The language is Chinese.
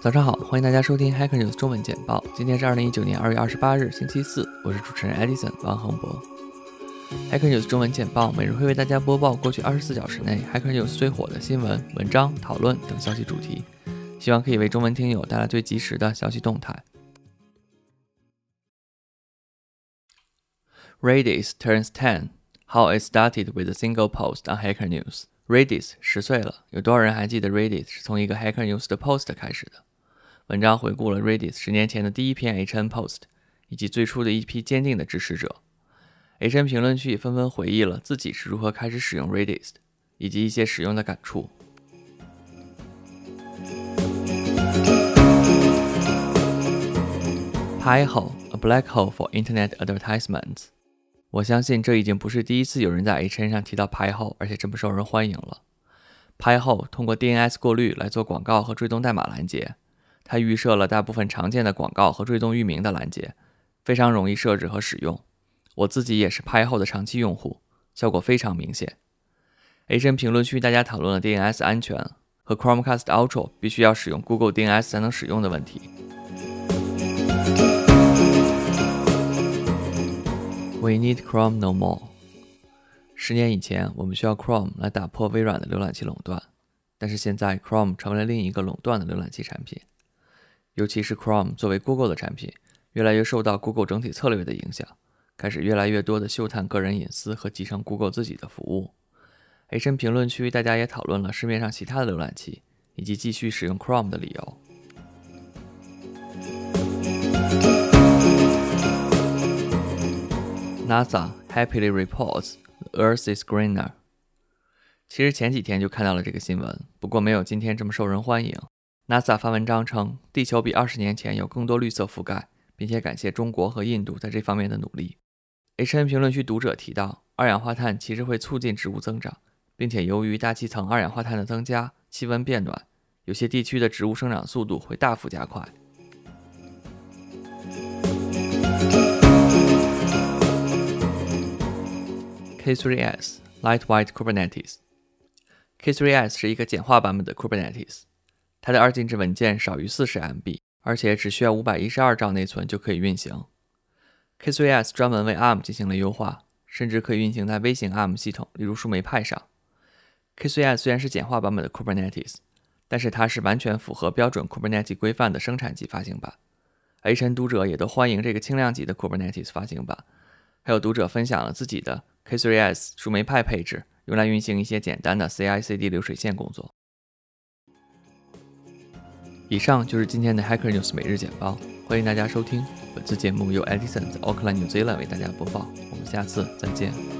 早上好，欢迎大家收听 Hacker News 中文简报。今天是二零一九年二月二十八日，星期四，我是主持人 Edison 王恒博。Hacker News 中文简报每日会为大家播报过去二十四小时内 Hacker News 最火的新闻、文章、讨论等消息主题，希望可以为中文听友带来最及时的消息动态。Redis turns ten. How it started with a single post on Hacker News. Redis 十岁了，有多少人还记得 Redis 是从一个 Hacker News 的 post 开始的？文章回顾了 Redis 十年前的第一篇 HN post，以及最初的一批坚定的支持者。HN 评论区纷纷回忆了自己是如何开始使用 Redis，以及一些使用的感触。Pi-hole, a black hole for internet advertisements. 我相信这已经不是第一次有人在 HN 上提到 Pi-hole，而且这么受人欢迎了。Pi-hole 通过 DNS 过滤来做广告和追踪代码拦截。它预设了大部分常见的广告和追踪域名的拦截，非常容易设置和使用。我自己也是拍后的长期用户，效果非常明显。HN 评论区大家讨论了 DNS 安全和 Chromecast Ultra 必须要使用 Google DNS 才能使用的问题。We need Chrome no more。十年以前，我们需要 Chrome 来打破微软的浏览器垄断，但是现在 Chrome 成为了另一个垄断的浏览器产品。尤其是 Chrome 作为 Google 的产品，越来越受到 Google 整体策略的影响，开始越来越多的嗅探个人隐私和集成 Google 自己的服务。HN 评论区大家也讨论了市面上其他的浏览器以及继续使用 Chrome 的理由。NASA happily reports the Earth is greener。其实前几天就看到了这个新闻，不过没有今天这么受人欢迎。NASA 发文章称，地球比二十年前有更多绿色覆盖，并且感谢中国和印度在这方面的努力。HN 评论区读者提到，二氧化碳其实会促进植物增长，并且由于大气层二氧化碳的增加，气温变暖，有些地区的植物生长速度会大幅加快。K3s Lightweight Kubernetes K3s 是一个简化版本的 Kubernetes。它的二进制文件少于四十 MB，而且只需要五百一十二兆内存就可以运行。K3s 专门为 ARM 进行了优化，甚至可以运行在微型 ARM 系统，例如树莓派上。K3s 虽然是简化版本的 Kubernetes，但是它是完全符合标准 Kubernetes 规范的生产级发行版。HN 读者也都欢迎这个轻量级的 Kubernetes 发行版。还有读者分享了自己的 K3s 树莓派配置，用来运行一些简单的 CI/CD 流水线工作。以上就是今天的 Hacker News 每日简报，欢迎大家收听。本次节目由 Edison 在 Auckland, New Zealand 为大家播报。我们下次再见。